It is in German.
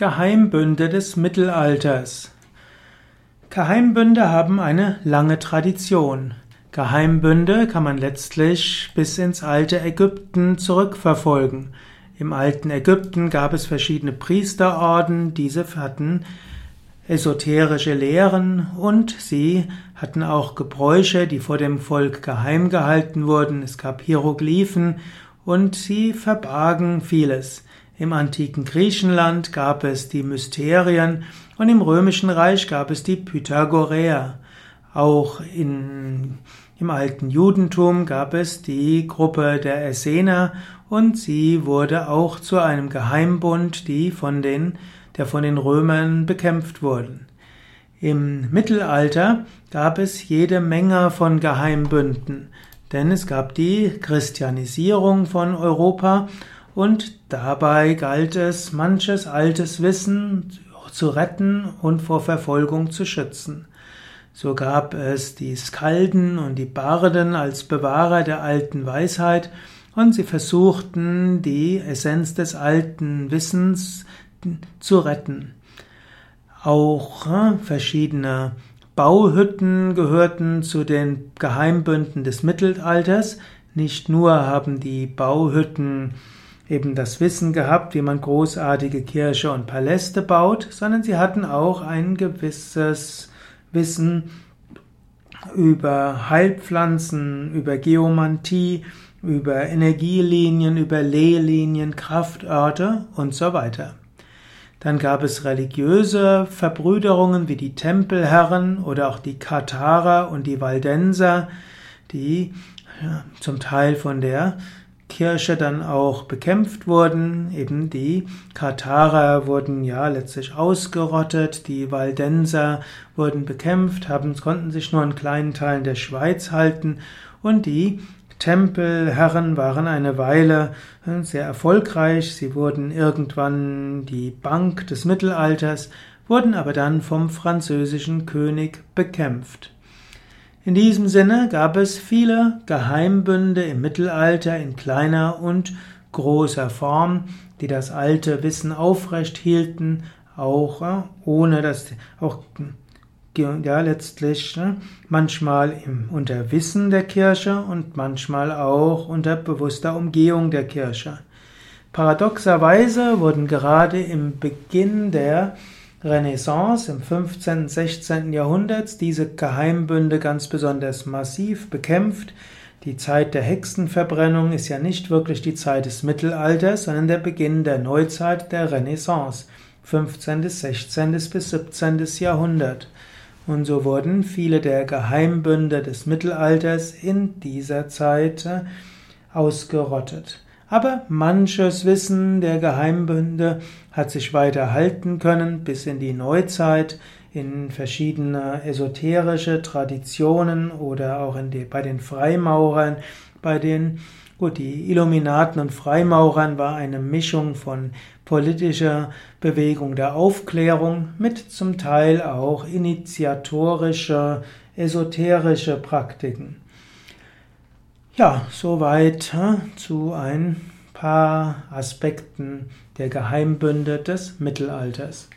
Geheimbünde des Mittelalters. Geheimbünde haben eine lange Tradition. Geheimbünde kann man letztlich bis ins alte Ägypten zurückverfolgen. Im alten Ägypten gab es verschiedene Priesterorden, diese hatten esoterische Lehren und sie hatten auch Gebräuche, die vor dem Volk geheim gehalten wurden. Es gab Hieroglyphen und sie verbargen vieles. Im antiken Griechenland gab es die Mysterien und im römischen Reich gab es die Pythagoreer. Auch in, im alten Judentum gab es die Gruppe der Essener und sie wurde auch zu einem Geheimbund, die von den, der von den Römern bekämpft wurden. Im Mittelalter gab es jede Menge von Geheimbünden, denn es gab die Christianisierung von Europa und dabei galt es, manches altes Wissen zu retten und vor Verfolgung zu schützen. So gab es die Skalden und die Barden als Bewahrer der alten Weisheit und sie versuchten, die Essenz des alten Wissens zu retten. Auch äh, verschiedene Bauhütten gehörten zu den Geheimbünden des Mittelalters. Nicht nur haben die Bauhütten eben das Wissen gehabt, wie man großartige Kirche und Paläste baut, sondern sie hatten auch ein gewisses Wissen über Heilpflanzen, über Geomantie, über Energielinien, über Lehlinien, Kraftorte und so weiter. Dann gab es religiöse Verbrüderungen wie die Tempelherren oder auch die Katharer und die Waldenser, die zum Teil von der Kirche dann auch bekämpft wurden. Eben die Katharer wurden ja letztlich ausgerottet, die Waldenser wurden bekämpft, haben, konnten sich nur in kleinen Teilen der Schweiz halten und die Tempelherren waren eine Weile äh, sehr erfolgreich. Sie wurden irgendwann die Bank des Mittelalters, wurden aber dann vom französischen König bekämpft. In diesem Sinne gab es viele Geheimbünde im Mittelalter in kleiner und großer Form, die das alte Wissen aufrecht hielten, auch äh, ohne dass auch ja letztlich ne, manchmal unter Wissen der Kirche und manchmal auch unter bewusster Umgehung der Kirche. Paradoxerweise wurden gerade im Beginn der Renaissance im 15. und 16. Jahrhundert diese Geheimbünde ganz besonders massiv bekämpft. Die Zeit der Hexenverbrennung ist ja nicht wirklich die Zeit des Mittelalters, sondern der Beginn der Neuzeit der Renaissance, 15. 16. bis 17. Jahrhundert. Und so wurden viele der Geheimbünde des Mittelalters in dieser Zeit ausgerottet. Aber manches Wissen der Geheimbünde hat sich weiter halten können bis in die Neuzeit, in verschiedene esoterische Traditionen oder auch die, bei den Freimaurern, bei den, gut, die Illuminaten und Freimaurern war eine Mischung von politischer Bewegung der Aufklärung mit zum Teil auch initiatorischer, esoterische Praktiken. Ja, soweit zu ein paar Aspekten der Geheimbünde des Mittelalters.